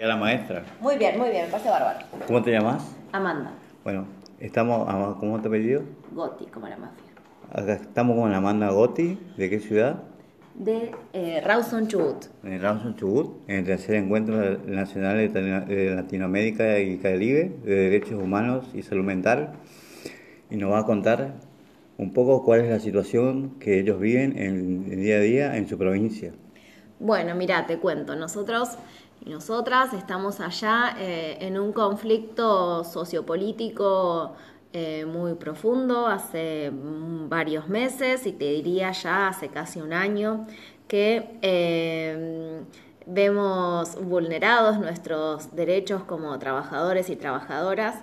a la maestra. Muy bien, muy bien, me parece bárbaro. ¿Cómo te llamas? Amanda, Bueno, estamos, ah, ¿cómo te apellido? Gotti, como la mafia. Acá estamos con Amanda Gotti. ¿De qué ciudad? De eh, Rawson Chubut. En Rawson Chubut, en el tercer encuentro nacional de Latinoamérica y Caribe de Derechos Humanos y Salud Mental. Y nos va a contar un poco cuál es la situación que ellos viven en el día a día en su provincia. Bueno, mira, te cuento, nosotros y nosotras estamos allá eh, en un conflicto sociopolítico eh, muy profundo hace mm, varios meses y te diría ya hace casi un año que eh, vemos vulnerados nuestros derechos como trabajadores y trabajadoras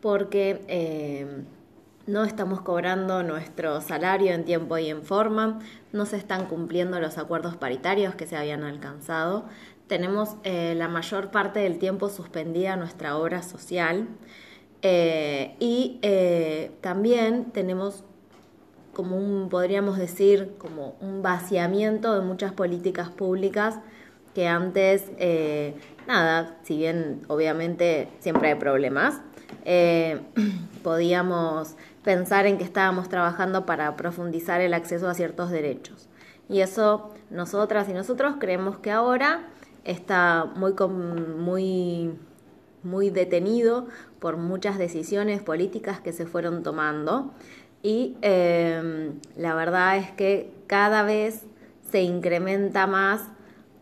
porque eh, no estamos cobrando nuestro salario en tiempo y en forma, no se están cumpliendo los acuerdos paritarios que se habían alcanzado, tenemos eh, la mayor parte del tiempo suspendida nuestra obra social eh, y eh, también tenemos como un, podríamos decir, como un vaciamiento de muchas políticas públicas que antes, nada, si bien obviamente siempre hay problemas, podíamos pensar en que estábamos trabajando para profundizar el acceso a ciertos derechos. Y eso nosotras y nosotros creemos que ahora está muy, muy, muy detenido por muchas decisiones políticas que se fueron tomando. Y eh, la verdad es que cada vez se incrementa más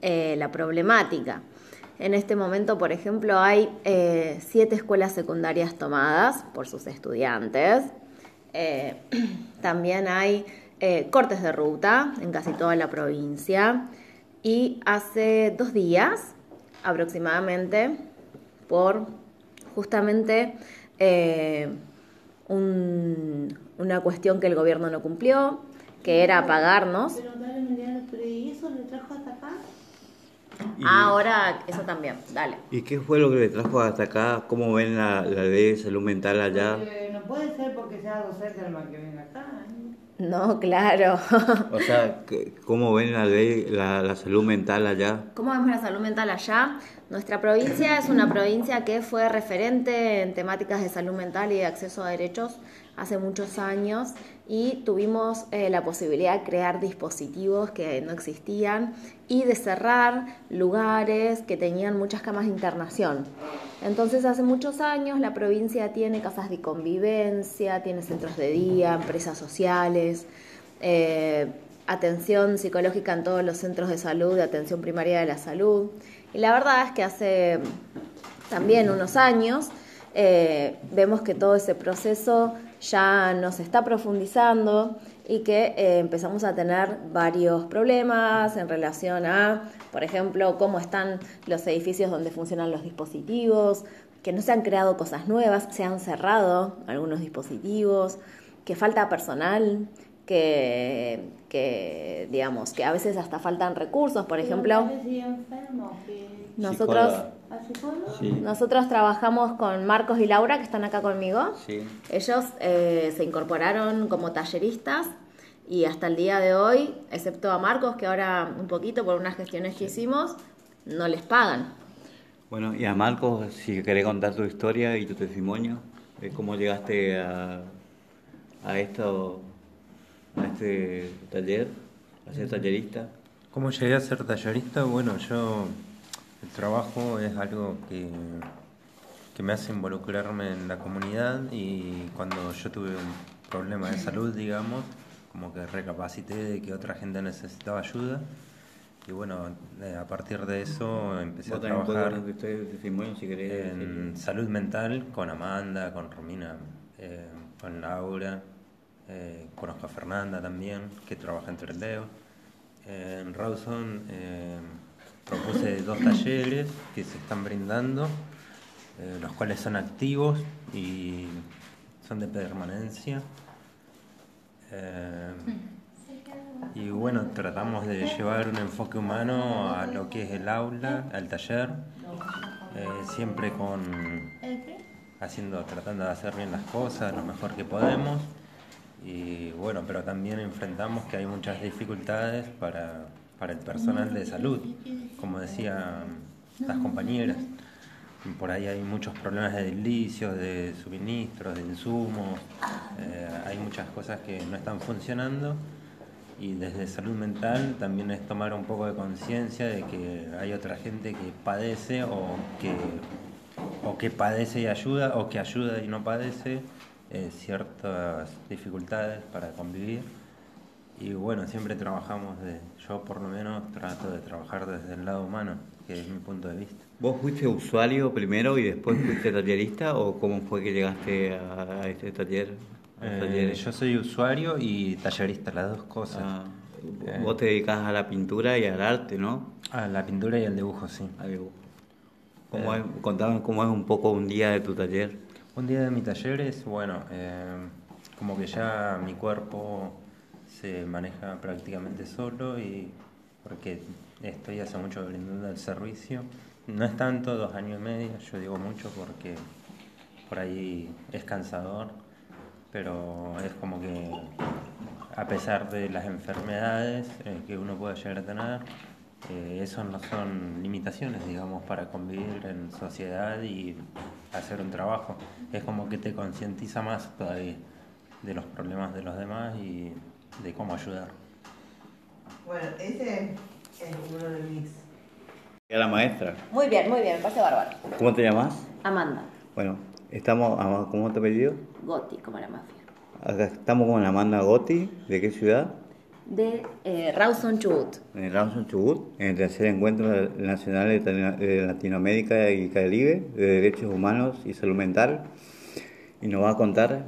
eh, la problemática. En este momento, por ejemplo, hay eh, siete escuelas secundarias tomadas por sus estudiantes. Eh, también hay cortes de ruta en casi toda la provincia. Y hace dos días aproximadamente, por justamente eh, un- una cuestión que el gobierno no cumplió, que era pagarnos. Pero pero ¿y eso le trajo hasta acá? Y- Ahora, eso también, dale. ¿Y qué fue lo que le trajo hasta acá? ¿Cómo ven la, la ley de salud mental allá? Porque no puede ser porque sea docente el mal que venga acá. ¿eh? No, claro. O sea, ¿qué- ¿cómo ven la ley, la, la salud mental allá? ¿Cómo vemos la salud mental allá? Nuestra provincia es una provincia que fue referente en temáticas de salud mental y de acceso a derechos hace muchos años y tuvimos eh, la posibilidad de crear dispositivos que no existían y de cerrar lugares que tenían muchas camas de internación. Entonces hace muchos años la provincia tiene casas de convivencia, tiene centros de día, empresas sociales, eh, atención psicológica en todos los centros de salud, de atención primaria de la salud. Y la verdad es que hace también unos años eh, vemos que todo ese proceso ya nos está profundizando y que eh, empezamos a tener varios problemas en relación a, por ejemplo, cómo están los edificios donde funcionan los dispositivos, que no se han creado cosas nuevas, se han cerrado algunos dispositivos, que falta personal, que, que digamos, que a veces hasta faltan recursos, por ejemplo. Nosotros. Sí. nosotros trabajamos con Marcos y Laura, que están acá conmigo. Sí. Ellos eh, se incorporaron como talleristas y hasta el día de hoy, excepto a Marcos, que ahora un poquito por unas gestiones que hicimos, no les pagan. Bueno, y a Marcos, si querés contar tu historia y tu testimonio, de cómo llegaste a, a esto, a este taller, a ser tallerista. ¿Cómo llegué a ser tallerista? Bueno, yo el trabajo es algo que, que me hace involucrarme en la comunidad y cuando yo tuve un problema de salud, digamos, como que recapacité de que otra gente necesitaba ayuda y bueno, eh, a partir de eso empecé a trabajar testimonio si querés. en salud mental con Amanda, con Romina, eh, con Laura, eh, conozco a Fernanda también, que trabaja en Trendeo. Eh, en Rawson eh, propuse dos talleres que se están brindando, eh, los cuales son activos y son de permanencia. Y bueno, tratamos de llevar un enfoque humano a lo que es el aula, al taller, siempre con haciendo, tratando de hacer bien las cosas lo mejor que podemos. Bueno, pero también enfrentamos que hay muchas dificultades para, para el personal de salud. Como decía las compañeras. Por ahí hay muchos problemas de delicios, de suministros, de insumos, eh, hay muchas cosas que no están funcionando y desde salud mental también es tomar un poco de conciencia de que hay otra gente que padece o que, o que padece y ayuda o que ayuda y no padece eh, ciertas dificultades para convivir. Y bueno, siempre trabajamos, de, yo por lo menos trato de trabajar desde el lado humano, que es mi punto de vista. ¿Vos fuiste usuario primero y después fuiste tallerista o cómo fue que llegaste a este taller? Eh, yo soy usuario y tallerista, las dos cosas. Ah, eh, vos te dedicas a la pintura y al arte, ¿no? A la pintura y al dibujo, sí. Al dibujo. ¿Cómo es, contame cómo es un poco un día de tu taller. Un día de mi taller es, bueno, como que ya mi cuerpo se maneja prácticamente solo y porque estoy hace mucho brindando el servicio. No es tanto, dos años y medio, yo digo mucho porque por ahí es cansador, pero es como que a pesar de las enfermedades eh, que uno pueda llegar a tener, eh, eso no son limitaciones, digamos, para convivir en sociedad y hacer un trabajo. Es como que te concientiza más todavía de los problemas de los demás y de cómo ayudar. Bueno, ese es uno de mis... ¿Y la maestra? Muy bien, muy bien, pase bárbaro. ¿Cómo te llamas? Amanda. Bueno, estamos, ¿cómo te pedido? Goti, como la mafia. Acá estamos con Amanda Gotti, ¿de qué ciudad? De eh, Rawson Chubut. En Rawson Chubut, en el tercer encuentro nacional de Latinoamérica y Caribe de Derechos Humanos y Salud Mental. Y nos va a contar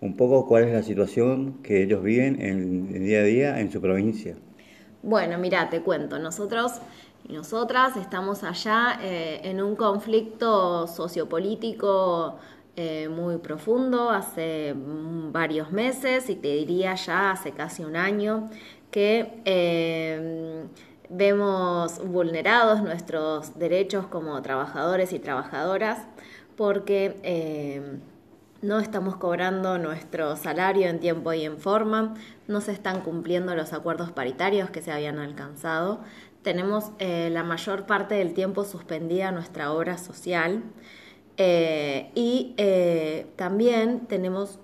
un poco cuál es la situación que ellos viven en el día a día en su provincia. Bueno, mira, te cuento, nosotros y nosotras estamos allá eh, en un conflicto sociopolítico eh, muy profundo hace varios meses y te diría ya hace casi un año que eh, vemos vulnerados nuestros derechos como trabajadores y trabajadoras porque no estamos cobrando nuestro salario en tiempo y en forma, no se están cumpliendo los acuerdos paritarios que se habían alcanzado, tenemos eh, la mayor parte del tiempo suspendida nuestra obra social eh, y eh, también tenemos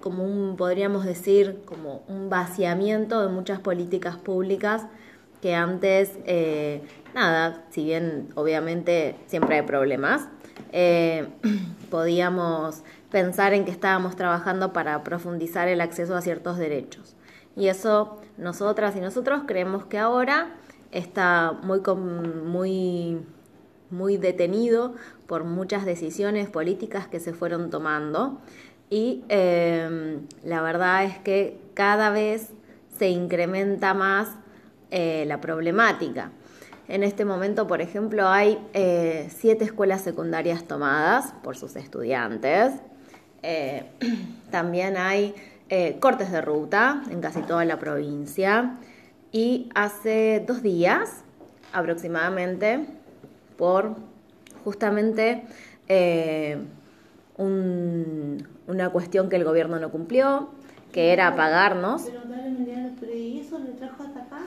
como un, podríamos decir, como un vaciamiento de muchas políticas públicas que antes, nada, si bien obviamente siempre hay problemas, podíamos pensar en que estábamos trabajando para profundizar el acceso a ciertos derechos. Y eso nosotras y nosotros creemos que ahora está muy, muy, muy detenido por muchas decisiones políticas que se fueron tomando. Y em, la verdad es que cada vez se incrementa más eh, la problemática. En este momento, por ejemplo, hay eh, siete escuelas secundarias tomadas por sus estudiantes. Eh, también hay cortes de ruta en casi toda la provincia. Y hace dos días aproximadamente, por justamente una cuestión que el gobierno no cumplió, que era pagarnos. Pero, pero ¿y eso le trajo hasta acá?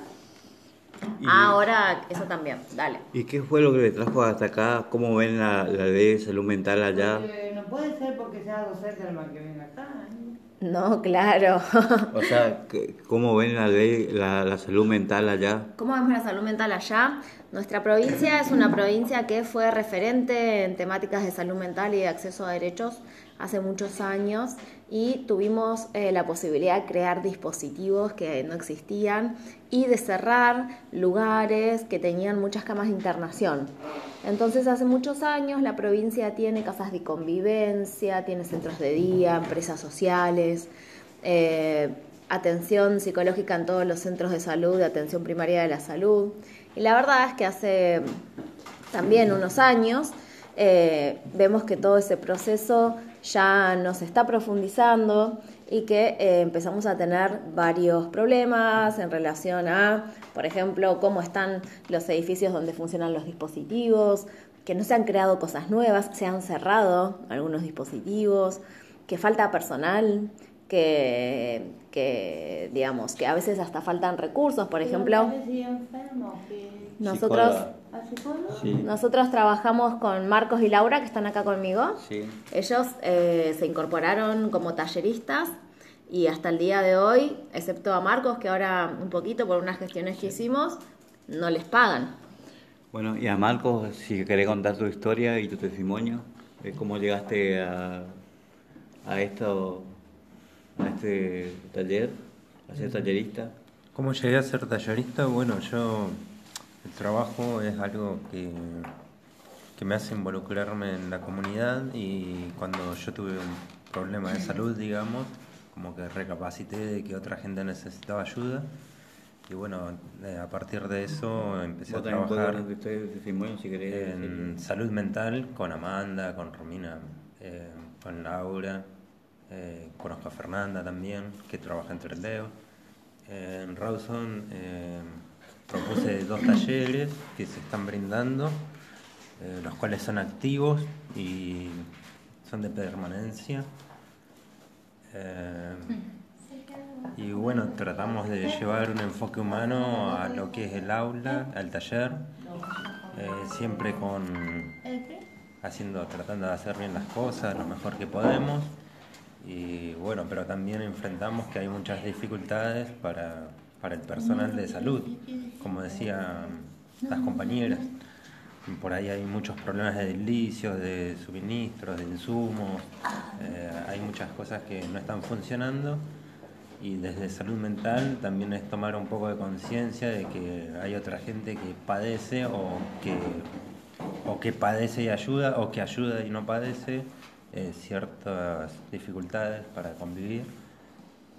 Ah, ahora eso también, dale. ¿Y qué fue lo que le trajo hasta acá? ¿Cómo ven la, ley de salud mental allá? no puede ser porque sea docente el que venga acá. ¿eh? No, claro. o sea, ¿cómo ven la ley, la, la, salud mental allá? ¿Cómo vemos la salud mental allá? Nuestra provincia es una provincia que fue referente en temáticas de salud mental y de acceso a derechos hace muchos años y tuvimos eh, la posibilidad de crear dispositivos que no existían y de cerrar lugares que tenían muchas camas de internación. Entonces hace muchos años la provincia tiene casas de convivencia, tiene centros de día, empresas sociales, eh, atención psicológica en todos los centros de salud, de atención primaria de la salud. Y la verdad es que hace también unos años eh, vemos que todo ese proceso ya nos está profundizando y que eh, empezamos a tener varios problemas en relación a, por ejemplo, cómo están los edificios donde funcionan los dispositivos, que no se han creado cosas nuevas, se han cerrado algunos dispositivos, que falta personal, que, que, digamos, que a veces hasta faltan recursos, por ejemplo. Nosotros, nosotros trabajamos con Marcos y Laura, que están acá conmigo. Ellos eh, se incorporaron como talleristas y hasta el día de hoy, excepto a Marcos, que ahora un poquito por unas gestiones que hicimos, no les pagan. Bueno, y a Marcos, si querés contar tu historia y tu testimonio, de cómo llegaste a, a esto a este taller, a ser tallerista? ¿Cómo llegué a ser tallerista? Bueno, yo, el trabajo es algo que, que me hace involucrarme en la comunidad y cuando yo tuve un problema de salud, digamos, como que recapacité de que otra gente necesitaba ayuda. Y bueno, eh, a partir de eso empecé a trabajar en salud mental con Amanda, con Romina, eh, con Laura, eh, conozco a Fernanda también, que trabaja en Trendeo. en Rawson eh, propuse dos talleres que se están brindando, eh, los cuales son activos y son de permanencia. y bueno, tratamos de llevar un enfoque humano a lo que es el aula, al taller, siempre con haciendo, tratando de hacer bien las cosas lo mejor que podemos y bueno, pero también enfrentamos que hay muchas dificultades para, para el personal de salud, como decían las compañeras. Por ahí hay muchos problemas de delicios, de suministros, de insumos, eh, hay muchas cosas que no están funcionando y desde salud mental también es tomar un poco de conciencia de que hay otra gente que padece o que, o que padece y ayuda o que ayuda y no padece eh, ciertas dificultades para convivir.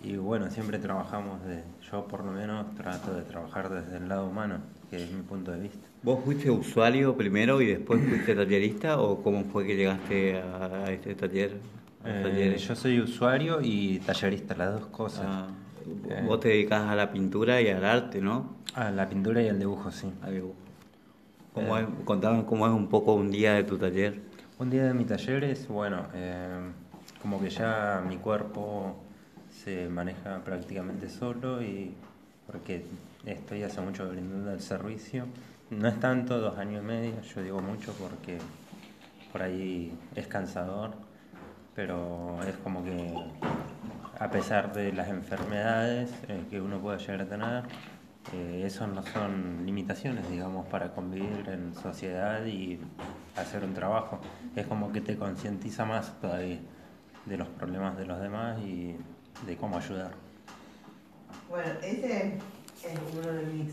Y bueno, siempre trabajamos, de, yo por lo menos trato de trabajar desde el lado humano, que es mi punto de vista. ¿Vos fuiste usuario primero y después fuiste tallerista o cómo fue que llegaste a, este taller? Eh, yo soy usuario y tallerista, las dos cosas. Ah, eh, vos te dedicas a la pintura y al arte, ¿no? A la pintura y al dibujo, sí. Al dibujo. ¿Cómo contame cómo es un poco un día de tu taller. Un día de mi taller es, bueno, eh, como que ya mi cuerpo se maneja prácticamente solo y porque estoy hace mucho brindando el servicio. No es tanto, dos años y medio, yo digo mucho porque por ahí es cansador, pero es como que a pesar de las enfermedades eh, que uno puede llegar a tener, eh, eso no son limitaciones, digamos, para convivir en sociedad y hacer un trabajo. Es como que te concientiza más todavía de los problemas de los demás y de cómo ayudar. Bueno, ese es uno de mis